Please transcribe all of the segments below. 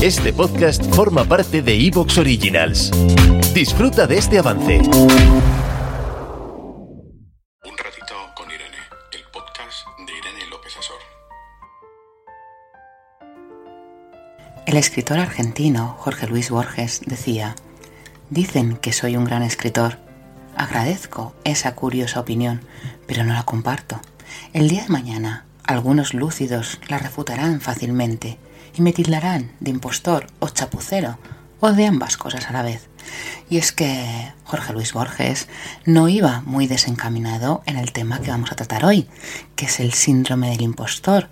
Este podcast forma parte de Evox Originals. Disfruta de este avance. Un ratito con Irene, el podcast de Irene López Asor. El escritor argentino Jorge Luis Borges decía, Dicen que soy un gran escritor. Agradezco esa curiosa opinión, pero no la comparto. El día de mañana, algunos lúcidos la refutarán fácilmente y me tildarán de impostor o chapucero o de ambas cosas a la vez. Y es que Jorge Luis Borges no iba muy desencaminado en el tema que vamos a tratar hoy, que es el síndrome del impostor,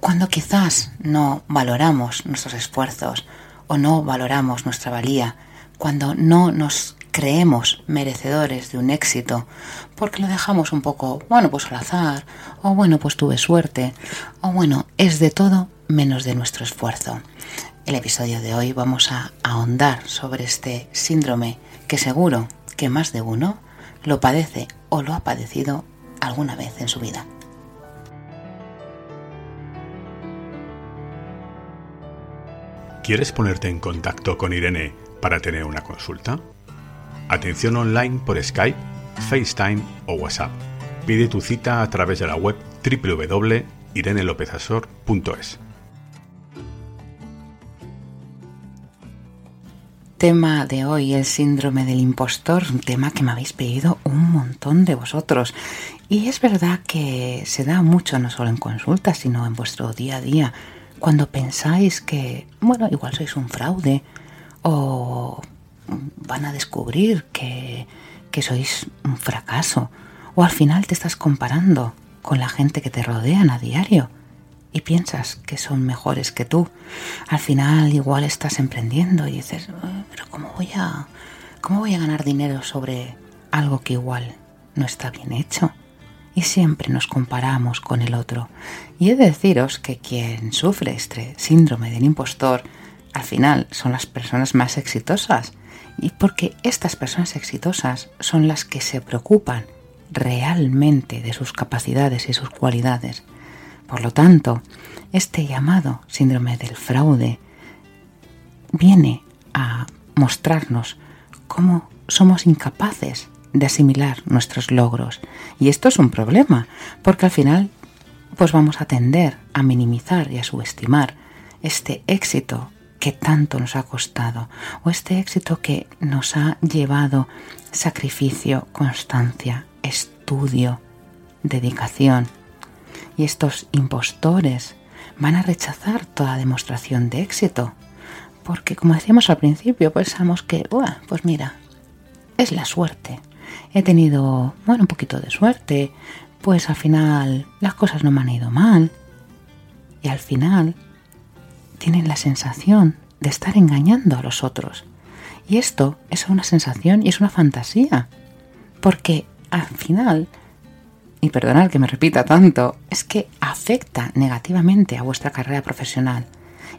cuando quizás no valoramos nuestros esfuerzos o no valoramos nuestra valía, cuando no nos creemos merecedores de un éxito, porque lo dejamos un poco, bueno, pues al azar, o bueno, pues tuve suerte, o bueno, es de todo menos de nuestro esfuerzo. El episodio de hoy vamos a ahondar sobre este síndrome que seguro que más de uno lo padece o lo ha padecido alguna vez en su vida. ¿Quieres ponerte en contacto con Irene para tener una consulta? Atención online por Skype, FaceTime o WhatsApp. Pide tu cita a través de la web www.irenelopezasor.es. Tema de hoy, el síndrome del impostor, un tema que me habéis pedido un montón de vosotros. Y es verdad que se da mucho no solo en consultas, sino en vuestro día a día, cuando pensáis que, bueno, igual sois un fraude o van a descubrir que, que sois un fracaso o al final te estás comparando con la gente que te rodean a diario y piensas que son mejores que tú. Al final igual estás emprendiendo y dices, pero ¿cómo voy a, cómo voy a ganar dinero sobre algo que igual no está bien hecho? Y siempre nos comparamos con el otro. Y he de deciros que quien sufre este síndrome del impostor, al final son las personas más exitosas. Y porque estas personas exitosas son las que se preocupan realmente de sus capacidades y sus cualidades. Por lo tanto, este llamado síndrome del fraude viene a mostrarnos cómo somos incapaces de asimilar nuestros logros. Y esto es un problema, porque al final pues vamos a tender a minimizar y a subestimar este éxito que tanto nos ha costado o este éxito que nos ha llevado sacrificio, constancia, estudio, dedicación. Y estos impostores van a rechazar toda demostración de éxito, porque como decíamos al principio, pensamos que, pues mira, es la suerte. He tenido, bueno, un poquito de suerte, pues al final las cosas no me han ido mal. Y al final tienen la sensación de estar engañando a los otros. Y esto es una sensación y es una fantasía, porque al final, y perdonad que me repita tanto, es que afecta negativamente a vuestra carrera profesional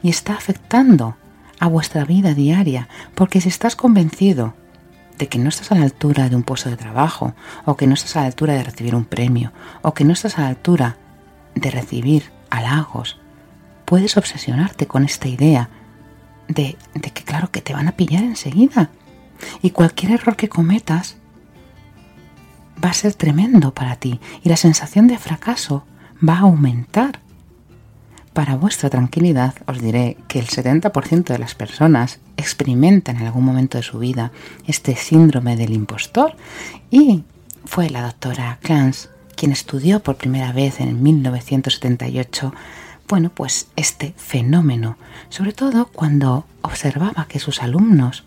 y está afectando a vuestra vida diaria, porque si estás convencido de que no estás a la altura de un puesto de trabajo, o que no estás a la altura de recibir un premio, o que no estás a la altura de recibir halagos, puedes obsesionarte con esta idea de, de que claro que te van a pillar enseguida. Y cualquier error que cometas va a ser tremendo para ti y la sensación de fracaso va a aumentar. Para vuestra tranquilidad os diré que el 70% de las personas experimentan en algún momento de su vida este síndrome del impostor y fue la doctora Clance quien estudió por primera vez en 1978 bueno, pues este fenómeno, sobre todo cuando observaba que sus alumnos,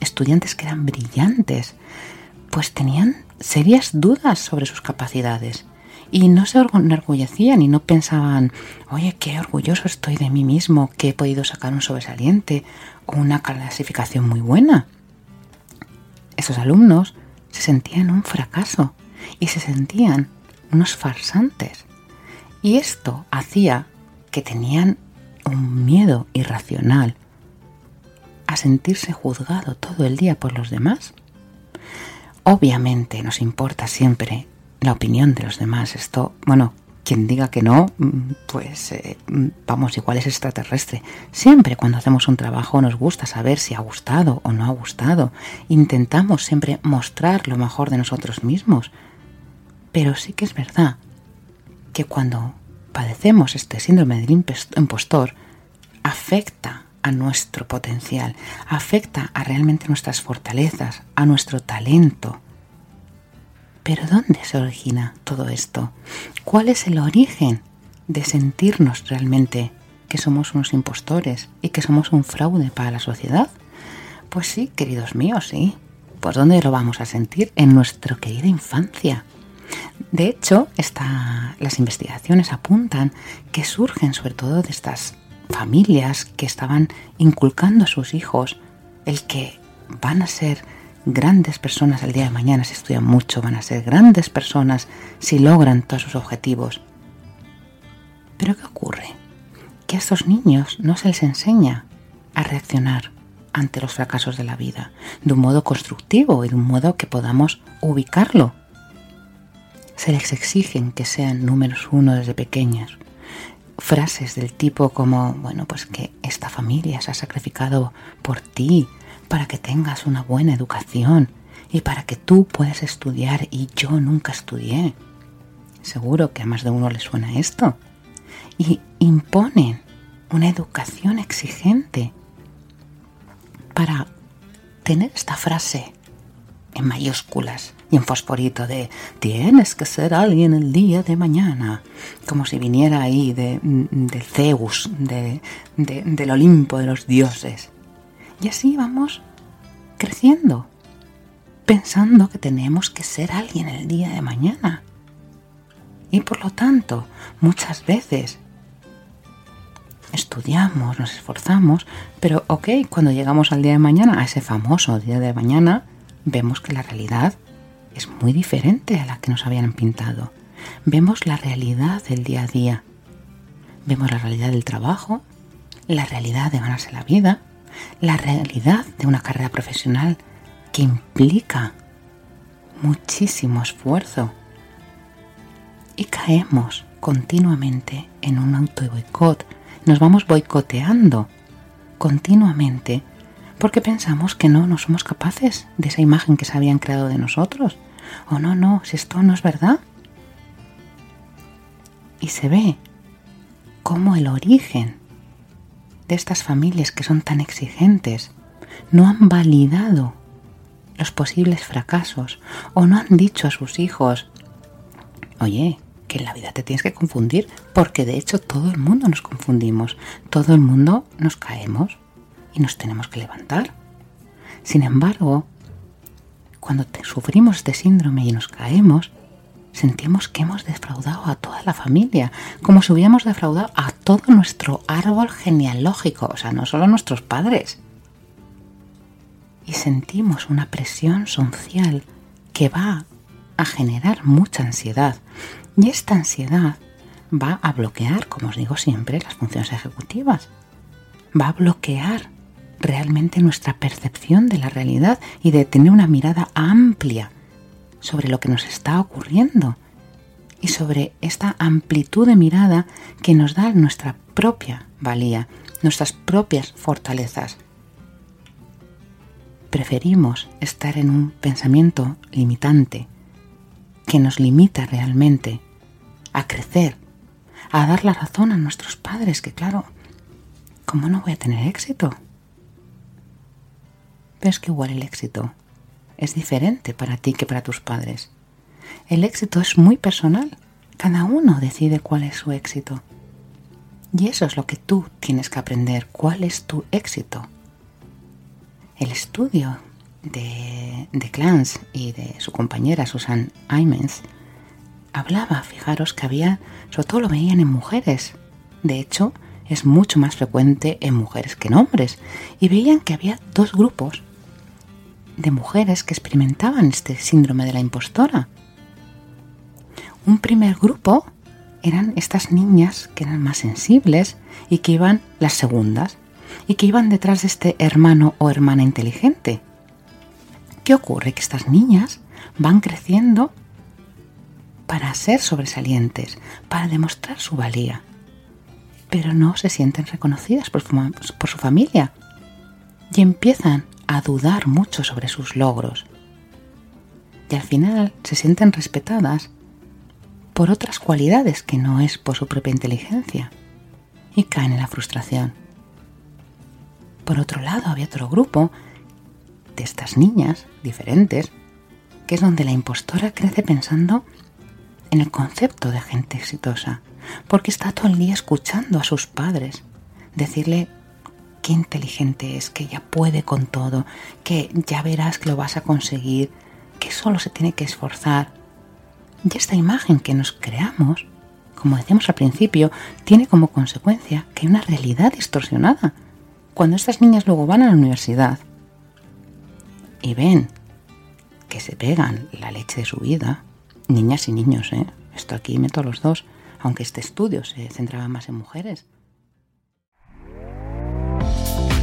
estudiantes que eran brillantes, pues tenían serias dudas sobre sus capacidades y no se enorgullecían y no pensaban, oye, qué orgulloso estoy de mí mismo, que he podido sacar un sobresaliente o una clasificación muy buena. Esos alumnos se sentían un fracaso y se sentían unos farsantes. Y esto hacía que tenían un miedo irracional a sentirse juzgado todo el día por los demás Obviamente nos importa siempre la opinión de los demás. Esto, bueno, quien diga que no, mm, pues eh, mm, vamos, igual es extraterrestre. Siempre cuando hacemos un trabajo nos gusta saber si ha gustado o no ha gustado. Intentamos siempre mostrar lo mejor de nosotros mismos. Pero sí que es verdad que cuando padecemos este síndrome del impostor, afecta a nuestro potencial, afecta a realmente nuestras fortalezas, a nuestro talento, pero ¿dónde se origina todo esto? ¿Cuál es el origen de sentirnos realmente que somos unos impostores y que somos un fraude para la sociedad? Pues sí, queridos míos, sí. ¿Por dónde lo vamos a sentir? En nuestra querida infancia. De hecho, las investigaciones apuntan que surgen sobre todo de estas familias que estaban inculcando a sus hijos el que van a ser grandes personas el día de mañana si estudian mucho, van a ser grandes personas si logran todos sus objetivos. Pero ¿qué ocurre? Que a estos niños no se les enseña a reaccionar ante los fracasos de la vida de un modo constructivo y de un modo que podamos ubicarlo. Se les exigen que sean números uno desde pequeños. Frases del tipo como, bueno, pues que esta familia se ha sacrificado por ti, para que tengas una buena educación y para que tú puedas estudiar y yo nunca estudié. Seguro que a más de uno le suena esto. Y imponen una educación exigente para tener esta frase en mayúsculas y en fosforito de tienes que ser alguien el día de mañana, como si viniera ahí de, Zeus, de, del Olimpo de los dioses. Y así vamos creciendo, pensando que tenemos que ser alguien el día de mañana. Y por lo tanto, muchas veces estudiamos, nos esforzamos, pero ok, cuando llegamos al día de mañana, a ese famoso día de mañana, vemos que la realidad es muy diferente a la que nos habían pintado. Vemos la realidad del día a día. Vemos la realidad del trabajo, la realidad de ganarse la vida, la realidad de una carrera profesional que implica muchísimo esfuerzo y caemos continuamente en un auto boicot. Nos vamos boicoteando continuamente porque pensamos que no, no somos capaces de esa imagen que se habían creado de nosotros. O no, no, si esto no es verdad. Y se ve como el origen de estas familias que son tan exigentes no han validado los posibles fracasos o no han dicho a sus hijos, oye, que en la vida te tienes que confundir, porque de hecho todo el mundo nos confundimos, todo el mundo nos caemos y nos tenemos que levantar. Sin embargo, cuando sufrimos este síndrome y nos caemos, sentimos que hemos defraudado a toda la familia, como si hubiéramos defraudado a todo nuestro árbol genealógico, o sea, no solo a nuestros padres. Y sentimos una presión social que va a generar mucha ansiedad. Y esta ansiedad va a bloquear, como os digo siempre, las funciones ejecutivas. Va a bloquear realmente nuestra percepción de la realidad y de tener una mirada amplia sobre lo que nos está ocurriendo y sobre esta amplitud de mirada que nos da nuestra propia valía, nuestras propias fortalezas. Preferimos estar en un pensamiento limitante que nos limita realmente a crecer, a dar la razón a nuestros padres, que claro, ¿cómo no voy a tener éxito? Pero es que igual el éxito es diferente para ti que para tus padres. El éxito es muy personal. Cada uno decide cuál es su éxito. Y eso es lo que tú tienes que aprender. ¿Cuál es tu éxito? El estudio de, de Clance y de su compañera Susan Imens hablaba, fijaros, que había, sobre todo lo veían en mujeres. De hecho, es mucho más frecuente en mujeres que en hombres. Y veían que había dos grupos de mujeres que experimentaban este síndrome de la impostora. Un primer grupo eran estas niñas que eran más sensibles y que iban las segundas y que iban detrás de este hermano o hermana inteligente. ¿Qué ocurre? Que estas niñas van creciendo para ser sobresalientes, para demostrar su valía, pero no se sienten reconocidas por, su familia y empiezan a dudar mucho sobre sus logros. Y al final se sienten respetadas por otras cualidades que no es por su propia inteligencia y caen en la frustración. Por otro lado, había otro grupo de estas niñas diferentes, que es donde la impostora crece pensando en el concepto de gente exitosa, porque está todo el día escuchando a sus padres decirle qué inteligente es, que ella puede con todo, que ya verás que lo vas a conseguir, que solo se tiene que esforzar. Y esta imagen que nos creamos, como decíamos al principio, tiene como consecuencia que hay una realidad distorsionada. Cuando estas niñas luego van a la universidad y ven que se pegan la leche de su vida, niñas y niños, ¿eh? esto aquí meto a los dos, aunque este estudio se centraba más en mujeres,